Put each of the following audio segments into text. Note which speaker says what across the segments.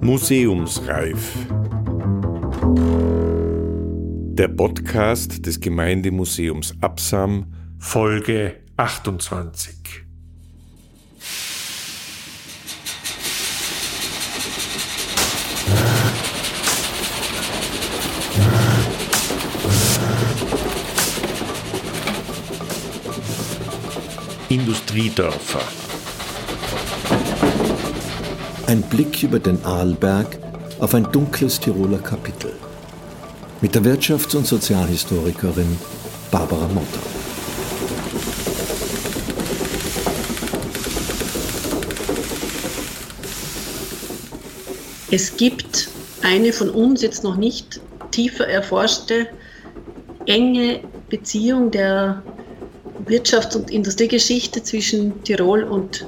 Speaker 1: Museumsreif. Der Podcast des Gemeindemuseums Absam, Folge 28. Industriedörfer.
Speaker 2: Ein Blick über den Arlberg auf ein dunkles Tiroler Kapitel. Mit der Wirtschafts- und Sozialhistorikerin Barbara Motter.
Speaker 3: Es gibt eine von uns jetzt noch nicht tiefer erforschte enge Beziehung der Wirtschafts- und Industriegeschichte zwischen Tirol und,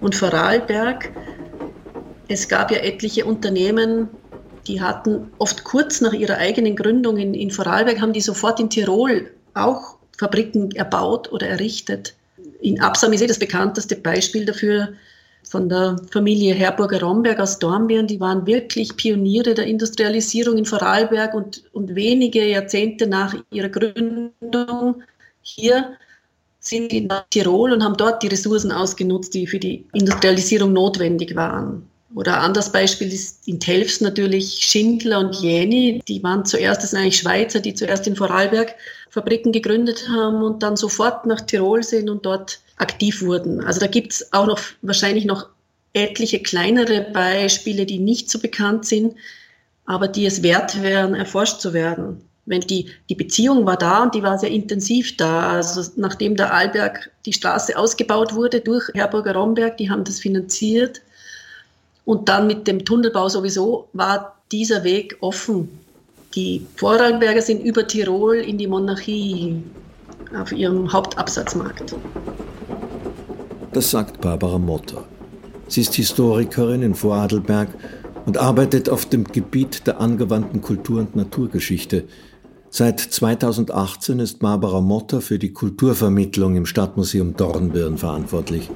Speaker 3: und Vorarlberg. Es gab ja etliche Unternehmen, die hatten oft kurz nach ihrer eigenen Gründung in, in Vorarlberg, haben die sofort in Tirol auch Fabriken erbaut oder errichtet. In Absam ist eh das bekannteste Beispiel dafür von der Familie Herburger-Romberg aus Dornbirn. Die waren wirklich Pioniere der Industrialisierung in Vorarlberg und, und wenige Jahrzehnte nach ihrer Gründung hier sind nach Tirol und haben dort die Ressourcen ausgenutzt, die für die Industrialisierung notwendig waren. Oder ein anderes Beispiel ist in Telfs natürlich Schindler und Jäni. Die waren zuerst, das sind eigentlich Schweizer, die zuerst in Vorarlberg Fabriken gegründet haben und dann sofort nach Tirol sind und dort aktiv wurden. Also da gibt es auch noch wahrscheinlich noch etliche kleinere Beispiele, die nicht so bekannt sind, aber die es wert wären, erforscht zu werden. Wenn die, die Beziehung war da und die war sehr intensiv da. Also nachdem der Arlberg die Straße ausgebaut wurde durch Herburger Romberg, die haben das finanziert, und dann mit dem Tunnelbau sowieso war dieser Weg offen. Die Vorarlberger sind über Tirol in die Monarchie auf ihrem Hauptabsatzmarkt.
Speaker 2: Das sagt Barbara Motter. Sie ist Historikerin in Vorarlberg und arbeitet auf dem Gebiet der angewandten Kultur- und Naturgeschichte. Seit 2018 ist Barbara Motter für die Kulturvermittlung im Stadtmuseum Dornbirn verantwortlich.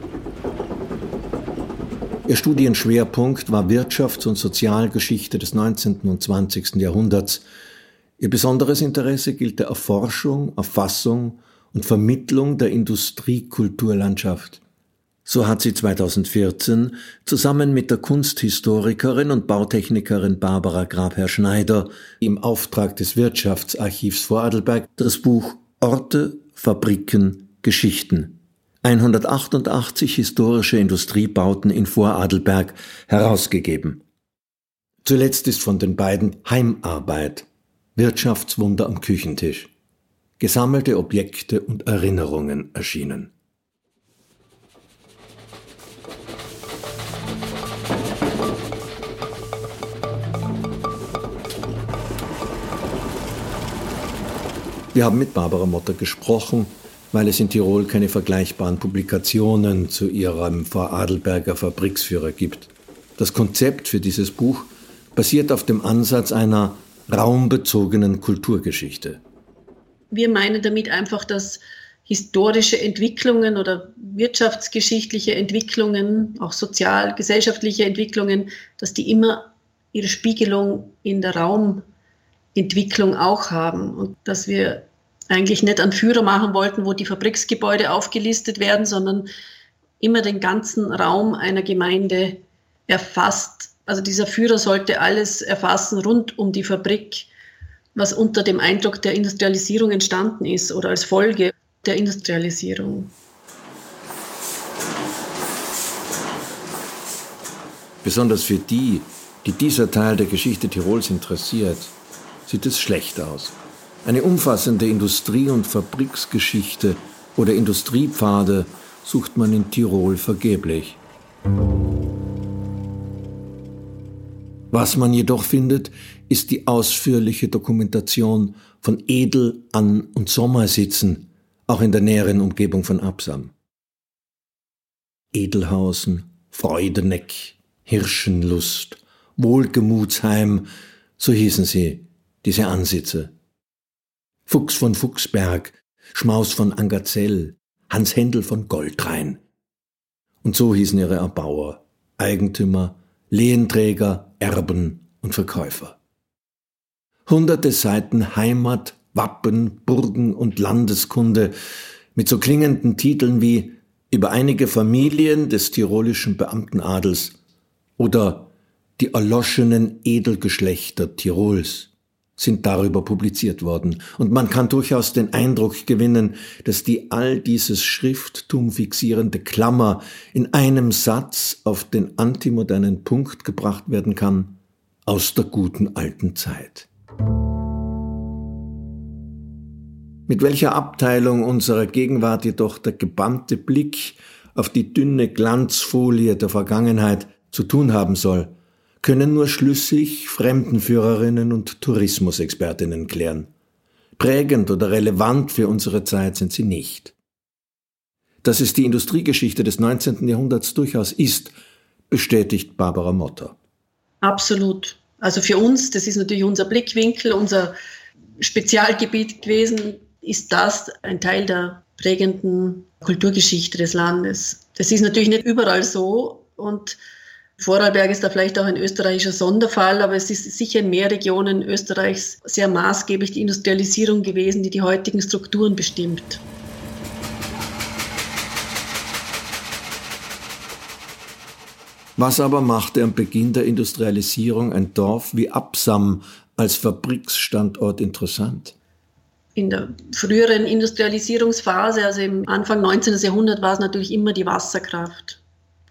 Speaker 2: Ihr Studienschwerpunkt war Wirtschafts- und Sozialgeschichte des 19. und 20. Jahrhunderts. Ihr besonderes Interesse gilt der Erforschung, Erfassung und Vermittlung der Industriekulturlandschaft. So hat sie 2014 zusammen mit der Kunsthistorikerin und Bautechnikerin Barbara Grabherr-Schneider im Auftrag des Wirtschaftsarchivs Vorarlberg das Buch Orte, Fabriken, Geschichten 188 historische Industriebauten in Voradelberg herausgegeben. Zuletzt ist von den beiden Heimarbeit, Wirtschaftswunder am Küchentisch, gesammelte Objekte und Erinnerungen erschienen. Wir haben mit Barbara Motter gesprochen weil es in Tirol keine vergleichbaren Publikationen zu ihrem Vorarlberger Fabriksführer gibt. Das Konzept für dieses Buch basiert auf dem Ansatz einer raumbezogenen Kulturgeschichte.
Speaker 3: Wir meinen damit einfach, dass historische Entwicklungen oder wirtschaftsgeschichtliche Entwicklungen, auch sozial-gesellschaftliche Entwicklungen, dass die immer ihre Spiegelung in der Raumentwicklung auch haben und dass wir eigentlich nicht einen Führer machen wollten, wo die Fabriksgebäude aufgelistet werden, sondern immer den ganzen Raum einer Gemeinde erfasst. Also dieser Führer sollte alles erfassen rund um die Fabrik, was unter dem Eindruck der Industrialisierung entstanden ist oder als Folge der Industrialisierung.
Speaker 2: Besonders für die, die dieser Teil der Geschichte Tirols interessiert, sieht es schlecht aus. Eine umfassende Industrie- und Fabriksgeschichte oder Industriepfade sucht man in Tirol vergeblich. Was man jedoch findet, ist die ausführliche Dokumentation von Edel-, An- und Sommersitzen, auch in der näheren Umgebung von Absam. Edelhausen, Freudeneck, Hirschenlust, Wohlgemutsheim, so hießen sie, diese Ansitze. Fuchs von Fuchsberg, Schmaus von Angazell, Hans Händel von Goldrhein. Und so hießen ihre Erbauer, Eigentümer, Lehenträger, Erben und Verkäufer. Hunderte Seiten Heimat, Wappen, Burgen und Landeskunde mit so klingenden Titeln wie über einige Familien des tirolischen Beamtenadels oder die erloschenen Edelgeschlechter Tirols sind darüber publiziert worden. Und man kann durchaus den Eindruck gewinnen, dass die all dieses Schrifttum fixierende Klammer in einem Satz auf den antimodernen Punkt gebracht werden kann, aus der guten alten Zeit. Mit welcher Abteilung unserer Gegenwart jedoch der gebannte Blick auf die dünne Glanzfolie der Vergangenheit zu tun haben soll, können nur schlüssig Fremdenführerinnen und Tourismusexpertinnen klären. Prägend oder relevant für unsere Zeit sind sie nicht. Dass es die Industriegeschichte des 19. Jahrhunderts durchaus ist, bestätigt Barbara Motter.
Speaker 3: Absolut. Also für uns, das ist natürlich unser Blickwinkel, unser Spezialgebiet gewesen, ist das ein Teil der prägenden Kulturgeschichte des Landes. Das ist natürlich nicht überall so und Vorarlberg ist da vielleicht auch ein österreichischer Sonderfall, aber es ist sicher in mehr Regionen Österreichs sehr maßgeblich die Industrialisierung gewesen, die die heutigen Strukturen bestimmt.
Speaker 2: Was aber machte am Beginn der Industrialisierung ein Dorf wie Absam als Fabriksstandort interessant?
Speaker 3: In der früheren Industrialisierungsphase, also im Anfang 19. Jahrhundert, war es natürlich immer die Wasserkraft.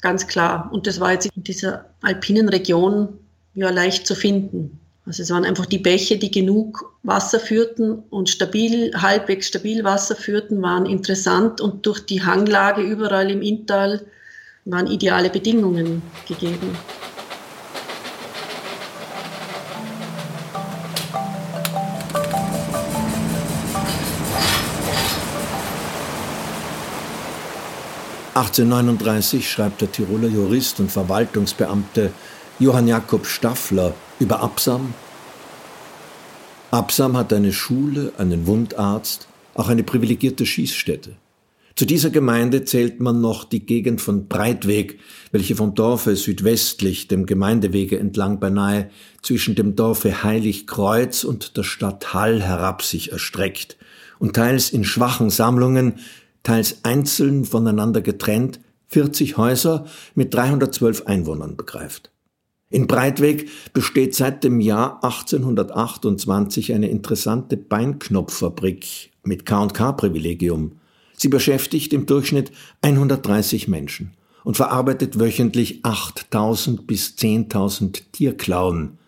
Speaker 3: Ganz klar. Und das war jetzt in dieser alpinen Region ja leicht zu finden. Also es waren einfach die Bäche, die genug Wasser führten und stabil, halbwegs stabil Wasser führten, waren interessant und durch die Hanglage überall im Inntal waren ideale Bedingungen gegeben.
Speaker 2: 1839 schreibt der Tiroler Jurist und Verwaltungsbeamte Johann Jakob Staffler über Absam. Absam hat eine Schule, einen Wundarzt, auch eine privilegierte Schießstätte. Zu dieser Gemeinde zählt man noch die Gegend von Breitweg, welche vom Dorfe südwestlich dem Gemeindewege entlang beinahe zwischen dem Dorfe Heiligkreuz und der Stadt Hall herab sich erstreckt und teils in schwachen Sammlungen teils einzeln voneinander getrennt, 40 Häuser mit 312 Einwohnern begreift. In Breitweg besteht seit dem Jahr 1828 eine interessante Beinknopffabrik mit K&K-Privilegium. Sie beschäftigt im Durchschnitt 130 Menschen und verarbeitet wöchentlich 8000 bis 10.000 Tierklauen.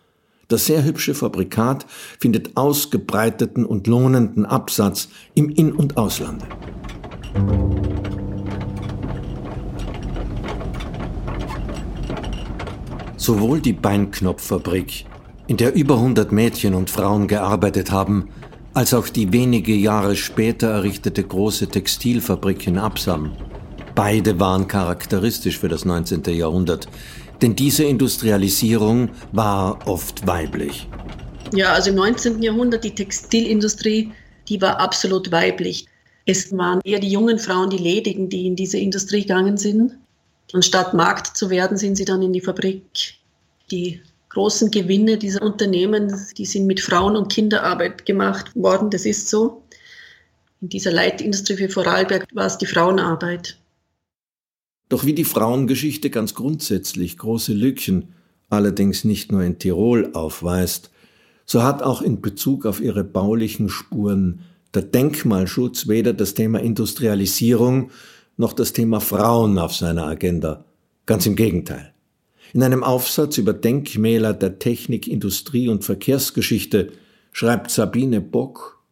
Speaker 2: Das sehr hübsche Fabrikat findet ausgebreiteten und lohnenden Absatz im In- und Auslande. Sowohl die Beinknopffabrik, in der über 100 Mädchen und Frauen gearbeitet haben, als auch die wenige Jahre später errichtete große Textilfabrik in Absam. Beide waren charakteristisch für das 19. Jahrhundert, denn diese Industrialisierung war oft weiblich.
Speaker 3: Ja, also im 19. Jahrhundert die Textilindustrie, die war absolut weiblich. Es waren eher die jungen Frauen, die Ledigen, die in diese Industrie gegangen sind. Und statt Markt zu werden, sind sie dann in die Fabrik. Die großen Gewinne dieser Unternehmen, die sind mit Frauen- und Kinderarbeit gemacht worden. Das ist so. In dieser Leitindustrie für Vorarlberg war es die Frauenarbeit.
Speaker 2: Doch wie die Frauengeschichte ganz grundsätzlich große Lücken, allerdings nicht nur in Tirol, aufweist, so hat auch in Bezug auf ihre baulichen Spuren der Denkmalschutz weder das Thema Industrialisierung noch das Thema Frauen auf seiner Agenda. Ganz im Gegenteil. In einem Aufsatz über Denkmäler der Technik, Industrie und Verkehrsgeschichte schreibt Sabine Bock,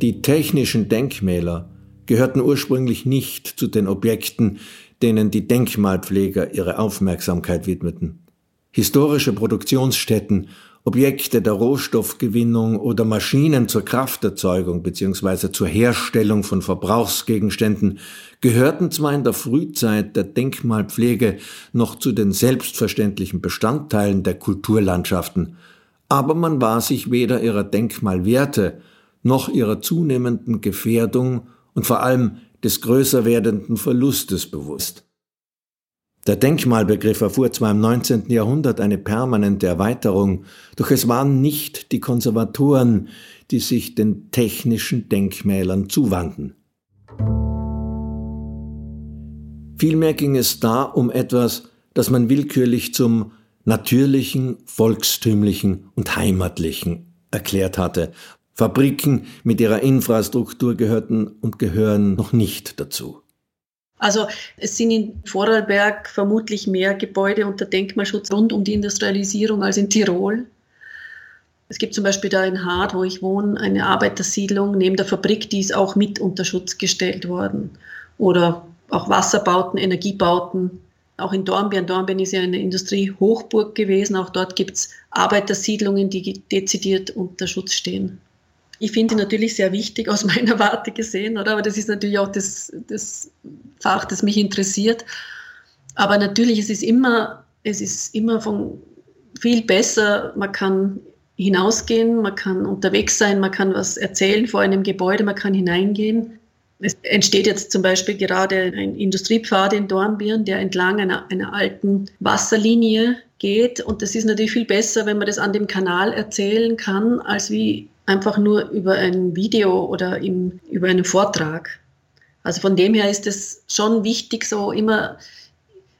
Speaker 2: die technischen Denkmäler gehörten ursprünglich nicht zu den Objekten, denen die Denkmalpfleger ihre Aufmerksamkeit widmeten. Historische Produktionsstätten Objekte der Rohstoffgewinnung oder Maschinen zur Krafterzeugung bzw. zur Herstellung von Verbrauchsgegenständen gehörten zwar in der Frühzeit der Denkmalpflege noch zu den selbstverständlichen Bestandteilen der Kulturlandschaften, aber man war sich weder ihrer Denkmalwerte noch ihrer zunehmenden Gefährdung und vor allem des größer werdenden Verlustes bewusst. Der Denkmalbegriff erfuhr zwar im 19. Jahrhundert eine permanente Erweiterung, doch es waren nicht die Konservatoren, die sich den technischen Denkmälern zuwandten. Vielmehr ging es da um etwas, das man willkürlich zum natürlichen, volkstümlichen und heimatlichen erklärt hatte. Fabriken mit ihrer Infrastruktur gehörten und gehören noch nicht dazu.
Speaker 3: Also es sind in Vorarlberg vermutlich mehr Gebäude unter Denkmalschutz rund um die Industrialisierung als in Tirol. Es gibt zum Beispiel da in Hart, wo ich wohne, eine Arbeitersiedlung neben der Fabrik, die ist auch mit unter Schutz gestellt worden. Oder auch Wasserbauten, Energiebauten. Auch in Dornbirn. Dornbirn ist ja eine Industriehochburg gewesen. Auch dort gibt es Arbeitersiedlungen, die dezidiert unter Schutz stehen. Ich finde natürlich sehr wichtig aus meiner Warte gesehen, oder? Aber das ist natürlich auch das, das Fach, das mich interessiert. Aber natürlich, es ist immer, es ist immer von viel besser. Man kann hinausgehen, man kann unterwegs sein, man kann was erzählen vor einem Gebäude, man kann hineingehen. Es entsteht jetzt zum Beispiel gerade ein Industriepfad in Dornbirn, der entlang einer, einer alten Wasserlinie geht. Und das ist natürlich viel besser, wenn man das an dem Kanal erzählen kann, als wie einfach nur über ein Video oder im, über einen Vortrag. Also von dem her ist es schon wichtig, so immer,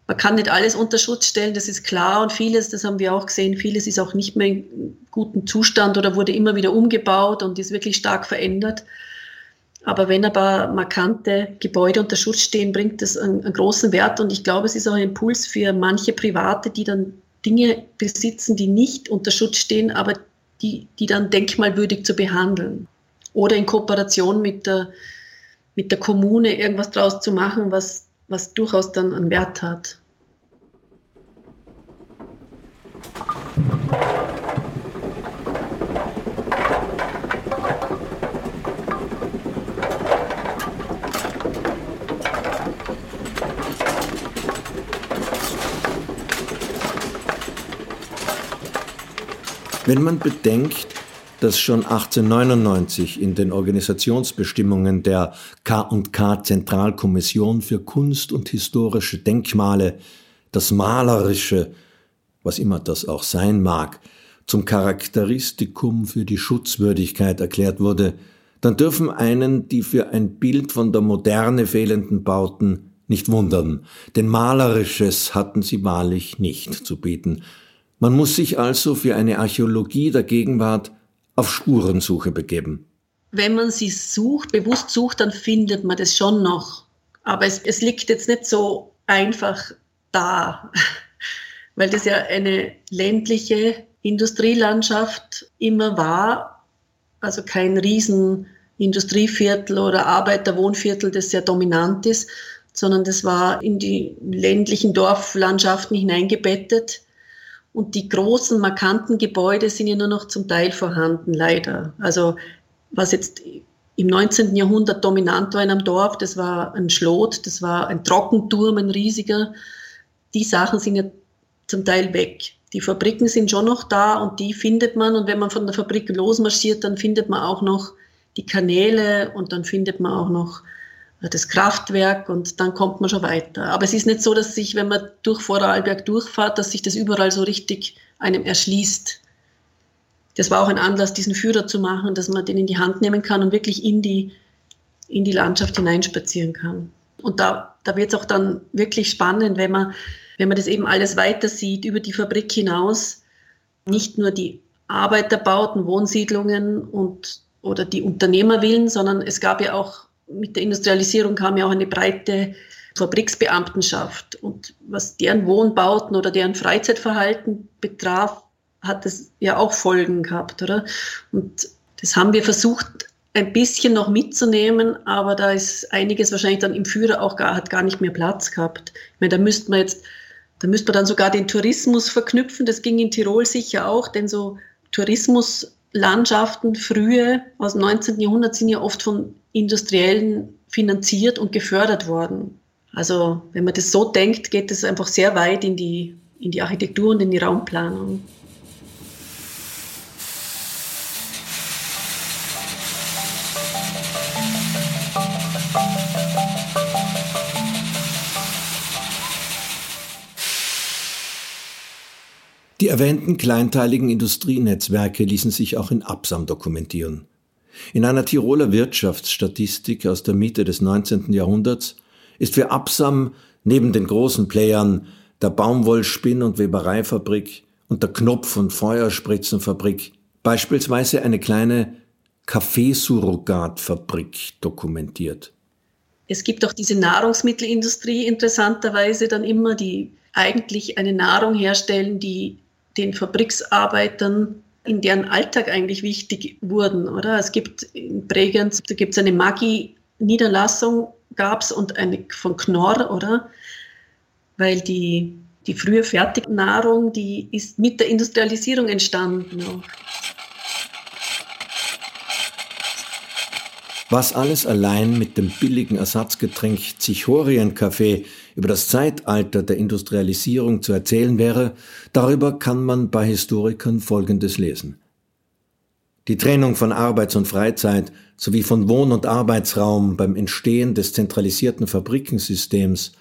Speaker 3: man kann nicht alles unter Schutz stellen, das ist klar und vieles, das haben wir auch gesehen, vieles ist auch nicht mehr in gutem Zustand oder wurde immer wieder umgebaut und ist wirklich stark verändert. Aber wenn aber markante Gebäude unter Schutz stehen, bringt das einen, einen großen Wert und ich glaube, es ist auch ein Impuls für manche Private, die dann Dinge besitzen, die nicht unter Schutz stehen, aber die, die dann denkmalwürdig zu behandeln. Oder in Kooperation mit der, mit der Kommune irgendwas draus zu machen, was, was durchaus dann einen Wert hat.
Speaker 2: Wenn man bedenkt, dass schon 1899 in den Organisationsbestimmungen der K&K Zentralkommission für Kunst und historische Denkmale das Malerische, was immer das auch sein mag, zum Charakteristikum für die Schutzwürdigkeit erklärt wurde, dann dürfen einen die für ein Bild von der Moderne fehlenden Bauten nicht wundern, denn Malerisches hatten sie wahrlich nicht zu bieten, man muss sich also für eine Archäologie der Gegenwart auf Spurensuche begeben.
Speaker 3: Wenn man sie sucht, bewusst sucht, dann findet man das schon noch. Aber es, es liegt jetzt nicht so einfach da, weil das ja eine ländliche Industrielandschaft immer war, also kein riesen Industrieviertel oder Arbeiterwohnviertel, das sehr dominant ist, sondern das war in die ländlichen Dorflandschaften hineingebettet und die großen, markanten Gebäude sind ja nur noch zum Teil vorhanden, leider. Also was jetzt im 19. Jahrhundert dominant war in einem Dorf, das war ein Schlot, das war ein Trockenturm, ein riesiger. Die Sachen sind ja zum Teil weg. Die Fabriken sind schon noch da und die findet man. Und wenn man von der Fabrik losmarschiert, dann findet man auch noch die Kanäle und dann findet man auch noch das Kraftwerk und dann kommt man schon weiter. Aber es ist nicht so, dass sich, wenn man durch Vorarlberg durchfahrt, dass sich das überall so richtig einem erschließt. Das war auch ein Anlass, diesen Führer zu machen, dass man den in die Hand nehmen kann und wirklich in die, in die Landschaft hineinspazieren kann. Und da, da wird es auch dann wirklich spannend, wenn man, wenn man das eben alles weiter sieht, über die Fabrik hinaus, nicht nur die Arbeiterbauten, Wohnsiedlungen und, oder die Unternehmerwillen, sondern es gab ja auch mit der Industrialisierung kam ja auch eine breite Fabriksbeamtenschaft. Und was deren Wohnbauten oder deren Freizeitverhalten betraf, hat es ja auch Folgen gehabt, oder? Und das haben wir versucht, ein bisschen noch mitzunehmen, aber da ist einiges wahrscheinlich dann im Führer auch gar, hat gar nicht mehr Platz gehabt. Ich meine, da müsste man jetzt, da müsste man dann sogar den Tourismus verknüpfen. Das ging in Tirol sicher auch, denn so Tourismuslandschaften, frühe aus dem 19. Jahrhundert sind ja oft von Industriellen finanziert und gefördert worden. Also wenn man das so denkt, geht es einfach sehr weit in die, in die Architektur und in die Raumplanung.
Speaker 2: Die erwähnten kleinteiligen Industrienetzwerke ließen sich auch in Absam dokumentieren. In einer Tiroler Wirtschaftsstatistik aus der Mitte des 19. Jahrhunderts ist für Absam neben den großen Playern der Baumwollspinn- und Webereifabrik und der Knopf- und Feuerspritzenfabrik beispielsweise eine kleine Kaffeesurrogatfabrik dokumentiert.
Speaker 3: Es gibt auch diese Nahrungsmittelindustrie interessanterweise dann immer, die eigentlich eine Nahrung herstellen, die den Fabriksarbeitern in deren Alltag eigentlich wichtig wurden, oder? Es gibt in Bregenz, da gibt es eine Maggi-Niederlassung, gab es und eine von Knorr, oder? Weil die, die frühe Fertignahrung, die ist mit der Industrialisierung entstanden. Auch.
Speaker 2: Was alles allein mit dem billigen Ersatzgetränk Zichorien-Kaffee über das Zeitalter der Industrialisierung zu erzählen wäre, darüber kann man bei Historikern Folgendes lesen. Die Trennung von Arbeits- und Freizeit sowie von Wohn- und Arbeitsraum beim Entstehen des zentralisierten Fabrikensystems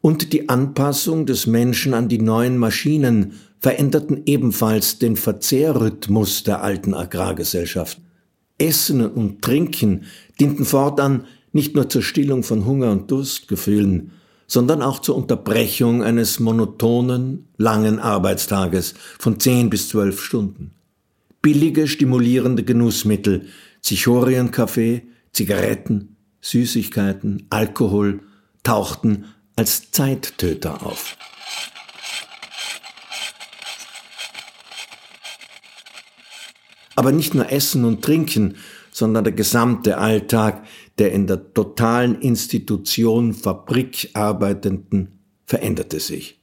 Speaker 2: und die Anpassung des Menschen an die neuen Maschinen veränderten ebenfalls den Verzehrrhythmus der alten Agrargesellschaft. Essen und Trinken dienten fortan nicht nur zur Stillung von Hunger und Durstgefühlen, sondern auch zur Unterbrechung eines monotonen, langen Arbeitstages von zehn bis zwölf Stunden. Billige, stimulierende Genussmittel, Zichorienkaffee, Zigaretten, Süßigkeiten, Alkohol tauchten als Zeittöter auf. Aber nicht nur Essen und Trinken, sondern der gesamte Alltag der in der totalen Institution Fabrik arbeitenden veränderte sich.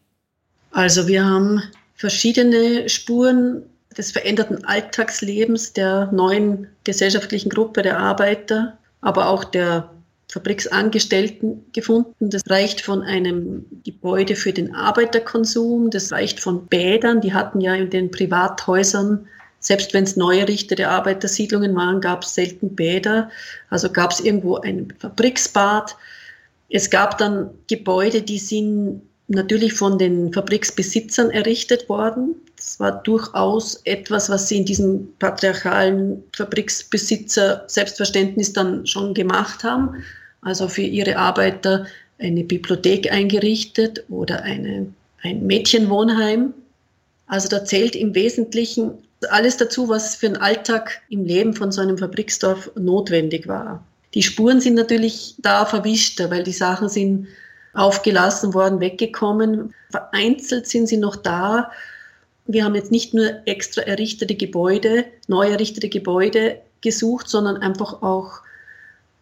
Speaker 3: Also wir haben verschiedene Spuren des veränderten Alltagslebens der neuen gesellschaftlichen Gruppe der Arbeiter, aber auch der Fabriksangestellten gefunden. Das reicht von einem Gebäude für den Arbeiterkonsum, das reicht von Bädern, die hatten ja in den Privathäusern selbst wenn es neu errichtete Arbeitersiedlungen waren, gab es selten Bäder. Also gab es irgendwo ein Fabriksbad. Es gab dann Gebäude, die sind natürlich von den Fabriksbesitzern errichtet worden. Das war durchaus etwas, was sie in diesem patriarchalen Fabriksbesitzer Selbstverständnis dann schon gemacht haben. Also für ihre Arbeiter eine Bibliothek eingerichtet oder eine, ein Mädchenwohnheim. Also da zählt im Wesentlichen alles dazu, was für den Alltag im Leben von so einem Fabriksdorf notwendig war. Die Spuren sind natürlich da verwischter, weil die Sachen sind aufgelassen worden, weggekommen. Vereinzelt sind sie noch da. Wir haben jetzt nicht nur extra errichtete Gebäude, neu errichtete Gebäude gesucht, sondern einfach auch,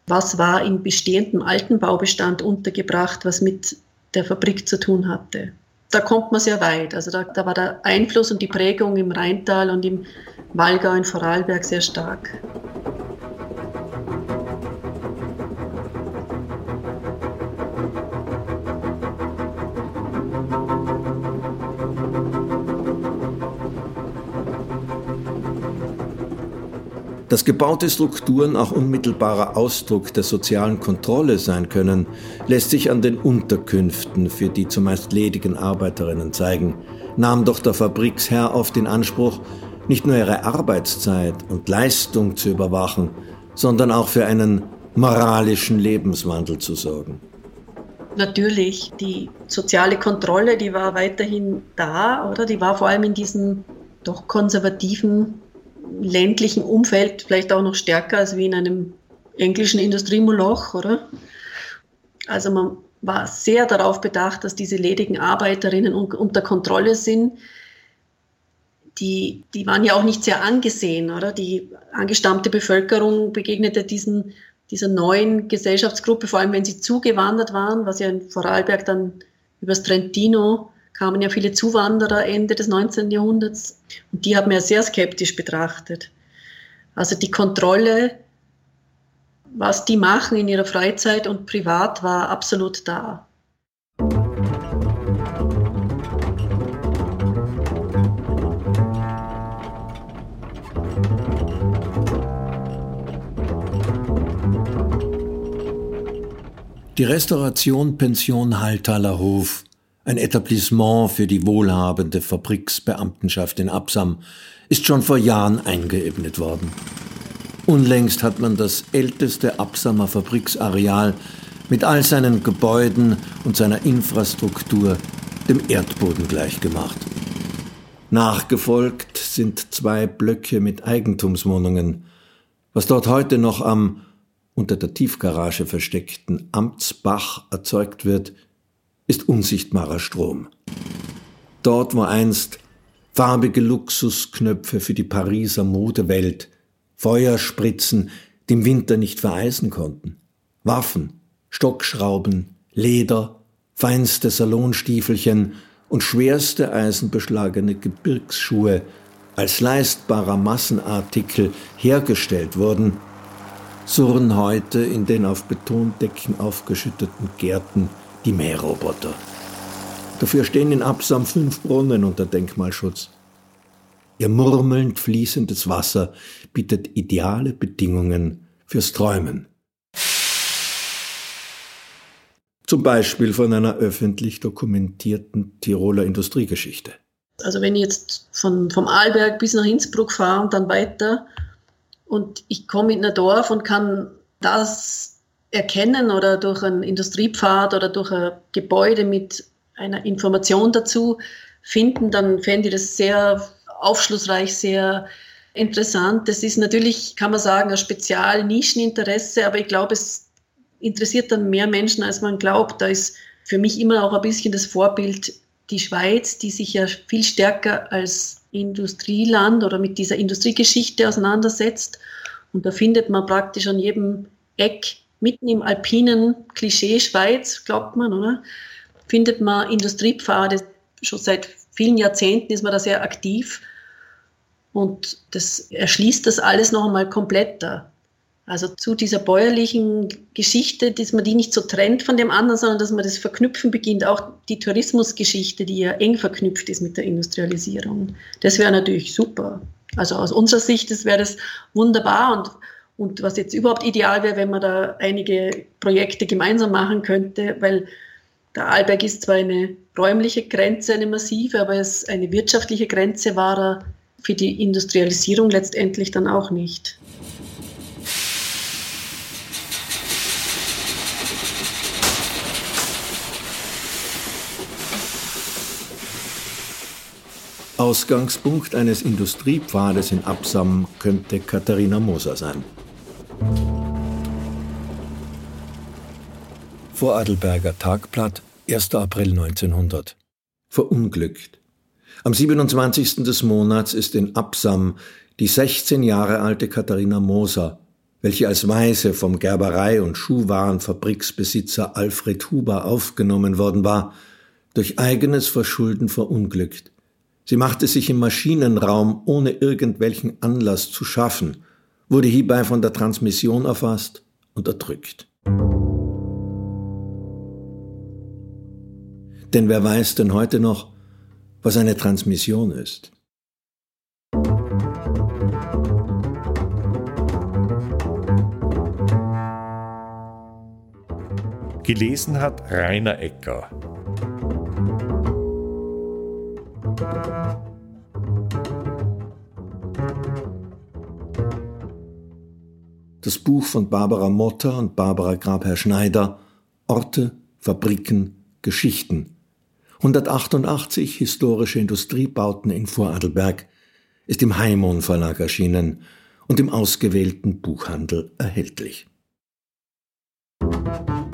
Speaker 3: was war im bestehenden alten Baubestand untergebracht, was mit der Fabrik zu tun hatte da kommt man sehr weit. Also da, da war der Einfluss und die Prägung im Rheintal und im Wallgau in Vorarlberg sehr stark.
Speaker 2: Dass gebaute Strukturen auch unmittelbarer Ausdruck der sozialen Kontrolle sein können, lässt sich an den Unterkünften für die zumeist ledigen Arbeiterinnen zeigen. Nahm doch der Fabriksherr oft in Anspruch, nicht nur ihre Arbeitszeit und Leistung zu überwachen, sondern auch für einen moralischen Lebenswandel zu sorgen.
Speaker 3: Natürlich, die soziale Kontrolle, die war weiterhin da, oder? Die war vor allem in diesen doch konservativen ländlichen Umfeld vielleicht auch noch stärker als wie in einem englischen Industriemoloch, oder? Also man war sehr darauf bedacht, dass diese ledigen Arbeiterinnen unter Kontrolle sind. Die, die waren ja auch nicht sehr angesehen, oder? Die angestammte Bevölkerung begegnete diesen, dieser neuen Gesellschaftsgruppe, vor allem wenn sie zugewandert waren, was ja in Vorarlberg dann übers Trentino kamen ja viele Zuwanderer Ende des 19. Jahrhunderts und die haben wir sehr skeptisch betrachtet. Also die Kontrolle, was die machen in ihrer Freizeit und privat, war absolut da.
Speaker 2: Die Restauration Pension Halltaler Hof ein Etablissement für die wohlhabende Fabriksbeamtenschaft in Absam, ist schon vor Jahren eingeebnet worden. Unlängst hat man das älteste Absamer Fabriksareal mit all seinen Gebäuden und seiner Infrastruktur dem Erdboden gleichgemacht. Nachgefolgt sind zwei Blöcke mit Eigentumswohnungen. Was dort heute noch am unter der Tiefgarage versteckten Amtsbach erzeugt wird, ist unsichtbarer Strom. Dort, wo einst farbige Luxusknöpfe für die Pariser Modewelt, Feuerspritzen, die im Winter nicht vereisen konnten, Waffen, Stockschrauben, Leder, feinste Salonstiefelchen und schwerste eisenbeschlagene Gebirgsschuhe als leistbarer Massenartikel hergestellt wurden, surren heute in den auf Betondecken aufgeschütteten Gärten die Mähroboter. Dafür stehen in Absam fünf Brunnen unter Denkmalschutz. Ihr murmelnd fließendes Wasser bietet ideale Bedingungen fürs Träumen. Zum Beispiel von einer öffentlich dokumentierten Tiroler Industriegeschichte.
Speaker 3: Also wenn ich jetzt von, vom Arlberg bis nach Innsbruck fahre und dann weiter und ich komme in ein Dorf und kann das erkennen oder durch einen Industriepfad oder durch ein Gebäude mit einer Information dazu finden, dann fände ich das sehr aufschlussreich, sehr interessant. Das ist natürlich, kann man sagen, ein Spezial-Nischeninteresse, aber ich glaube, es interessiert dann mehr Menschen, als man glaubt. Da ist für mich immer auch ein bisschen das Vorbild die Schweiz, die sich ja viel stärker als Industrieland oder mit dieser Industriegeschichte auseinandersetzt. Und da findet man praktisch an jedem Eck, mitten im alpinen Klischee Schweiz, glaubt man, oder? Findet man Industriepfade. Schon seit vielen Jahrzehnten ist man da sehr aktiv. Und das erschließt das alles noch einmal kompletter. Also zu dieser bäuerlichen Geschichte, dass man die nicht so trennt von dem anderen, sondern dass man das Verknüpfen beginnt. Auch die Tourismusgeschichte, die ja eng verknüpft ist mit der Industrialisierung. Das wäre natürlich super. Also aus unserer Sicht wäre das wunderbar. Und, und was jetzt überhaupt ideal wäre, wenn man da einige Projekte gemeinsam machen könnte, weil der Arlberg ist zwar eine räumliche Grenze, eine massive, aber es eine wirtschaftliche Grenze war er für die Industrialisierung letztendlich dann auch nicht.
Speaker 2: Ausgangspunkt eines Industriepfades in Absam könnte Katharina Moser sein. Voradelberger Tagblatt, 1. April 1900. Verunglückt. Am 27. des Monats ist in Absam die 16 Jahre alte Katharina Moser, welche als Weise vom Gerberei- und Schuhwarenfabriksbesitzer Alfred Huber aufgenommen worden war, durch eigenes Verschulden verunglückt. Sie machte sich im Maschinenraum ohne irgendwelchen Anlass zu schaffen, wurde hierbei von der Transmission erfasst und erdrückt. Denn wer weiß denn heute noch, was eine Transmission ist?
Speaker 1: Gelesen hat Rainer Ecker.
Speaker 2: das Buch von Barbara Motter und Barbara Grabherr-Schneider Orte, Fabriken, Geschichten. 188 historische Industriebauten in Vorarlberg ist im Heimon Verlag erschienen und im ausgewählten Buchhandel erhältlich. Musik